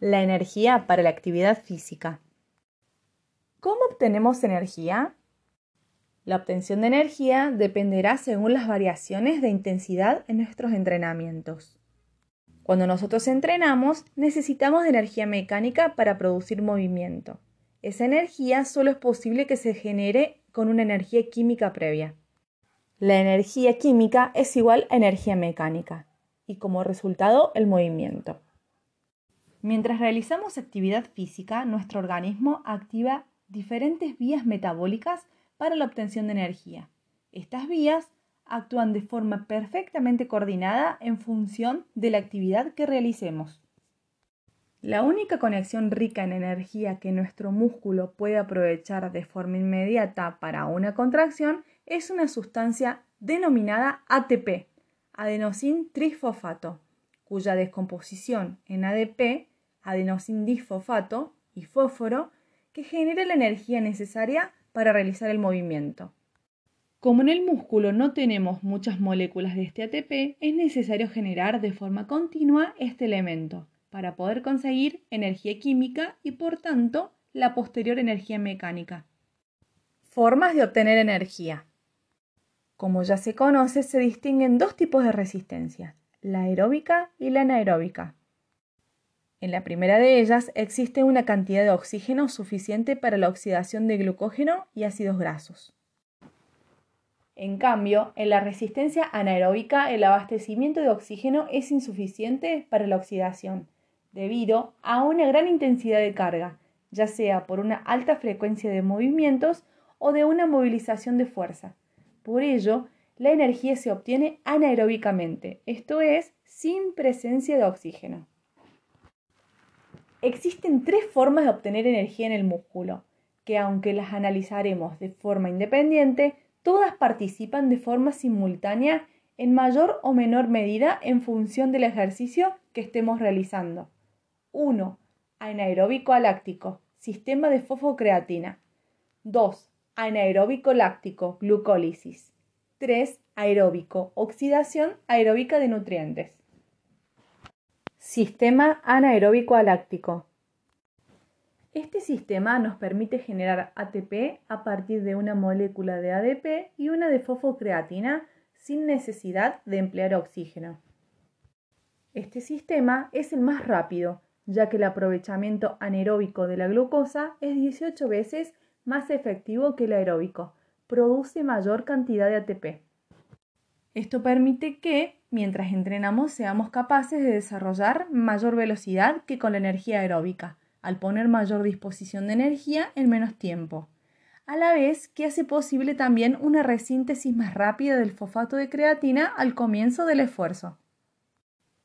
La energía para la actividad física. ¿Cómo obtenemos energía? La obtención de energía dependerá según las variaciones de intensidad en nuestros entrenamientos. Cuando nosotros entrenamos, necesitamos de energía mecánica para producir movimiento. Esa energía solo es posible que se genere con una energía química previa. La energía química es igual a energía mecánica y como resultado el movimiento. Mientras realizamos actividad física, nuestro organismo activa diferentes vías metabólicas para la obtención de energía. Estas vías actúan de forma perfectamente coordinada en función de la actividad que realicemos. La única conexión rica en energía que nuestro músculo puede aprovechar de forma inmediata para una contracción es una sustancia denominada ATP, adenosin trifosfato, cuya descomposición en ADP, adenosin disfosfato y fósforo, que genera la energía necesaria para realizar el movimiento. Como en el músculo no tenemos muchas moléculas de este ATP, es necesario generar de forma continua este elemento para poder conseguir energía química y por tanto la posterior energía mecánica. Formas de obtener energía. Como ya se conoce, se distinguen dos tipos de resistencia, la aeróbica y la anaeróbica. En la primera de ellas existe una cantidad de oxígeno suficiente para la oxidación de glucógeno y ácidos grasos. En cambio, en la resistencia anaeróbica el abastecimiento de oxígeno es insuficiente para la oxidación debido a una gran intensidad de carga, ya sea por una alta frecuencia de movimientos o de una movilización de fuerza. Por ello, la energía se obtiene anaeróbicamente, esto es, sin presencia de oxígeno. Existen tres formas de obtener energía en el músculo, que aunque las analizaremos de forma independiente, todas participan de forma simultánea en mayor o menor medida en función del ejercicio que estemos realizando. 1. Anaeróbico láctico, sistema de fosfocreatina. 2. Anaeróbico láctico, glucólisis. 3. Aeróbico, oxidación aeróbica de nutrientes. Sistema anaeróbico láctico. Este sistema nos permite generar ATP a partir de una molécula de ADP y una de fosfocreatina sin necesidad de emplear oxígeno. Este sistema es el más rápido, ya que el aprovechamiento anaeróbico de la glucosa es 18 veces más efectivo que el aeróbico, produce mayor cantidad de ATP. Esto permite que, mientras entrenamos, seamos capaces de desarrollar mayor velocidad que con la energía aeróbica, al poner mayor disposición de energía en menos tiempo, a la vez que hace posible también una resíntesis más rápida del fosfato de creatina al comienzo del esfuerzo.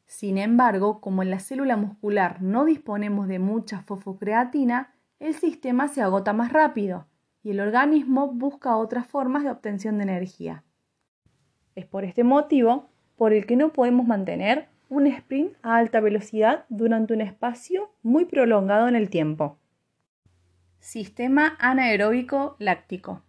Sin embargo, como en la célula muscular no disponemos de mucha fosfocreatina, el sistema se agota más rápido y el organismo busca otras formas de obtención de energía. Es por este motivo por el que no podemos mantener un sprint a alta velocidad durante un espacio muy prolongado en el tiempo. Sistema anaeróbico láctico.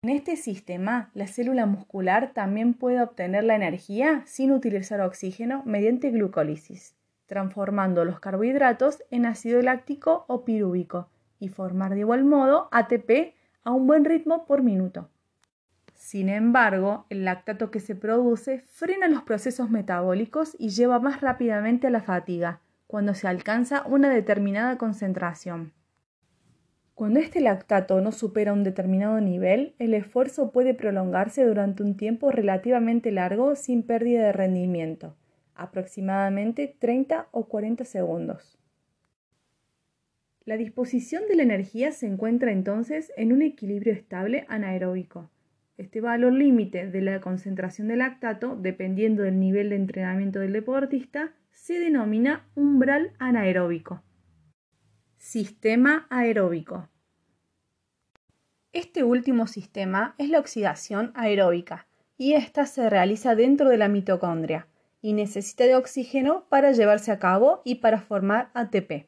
En este sistema, la célula muscular también puede obtener la energía sin utilizar oxígeno mediante glucólisis, transformando los carbohidratos en ácido láctico o pirúvico y formar de igual modo ATP a un buen ritmo por minuto. Sin embargo, el lactato que se produce frena los procesos metabólicos y lleva más rápidamente a la fatiga, cuando se alcanza una determinada concentración. Cuando este lactato no supera un determinado nivel, el esfuerzo puede prolongarse durante un tiempo relativamente largo sin pérdida de rendimiento, aproximadamente 30 o 40 segundos. La disposición de la energía se encuentra entonces en un equilibrio estable anaeróbico. Este valor límite de la concentración de lactato, dependiendo del nivel de entrenamiento del deportista, se denomina umbral anaeróbico. Sistema aeróbico. Este último sistema es la oxidación aeróbica y esta se realiza dentro de la mitocondria y necesita de oxígeno para llevarse a cabo y para formar ATP.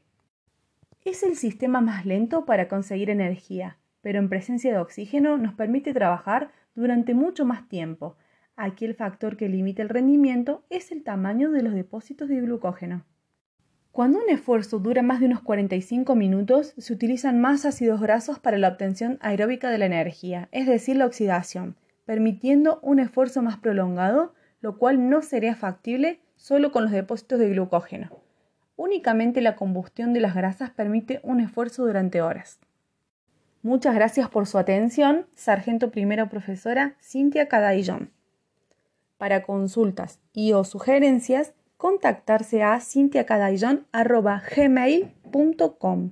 Es el sistema más lento para conseguir energía, pero en presencia de oxígeno nos permite trabajar durante mucho más tiempo. Aquí el factor que limita el rendimiento es el tamaño de los depósitos de glucógeno. Cuando un esfuerzo dura más de unos 45 minutos, se utilizan más ácidos grasos para la obtención aeróbica de la energía, es decir, la oxidación, permitiendo un esfuerzo más prolongado, lo cual no sería factible solo con los depósitos de glucógeno. Únicamente la combustión de las grasas permite un esfuerzo durante horas. Muchas gracias por su atención, Sargento Primero Profesora Cintia Cadaillón. Para consultas y o sugerencias, contactarse a cintiacadaillon.gmail.com.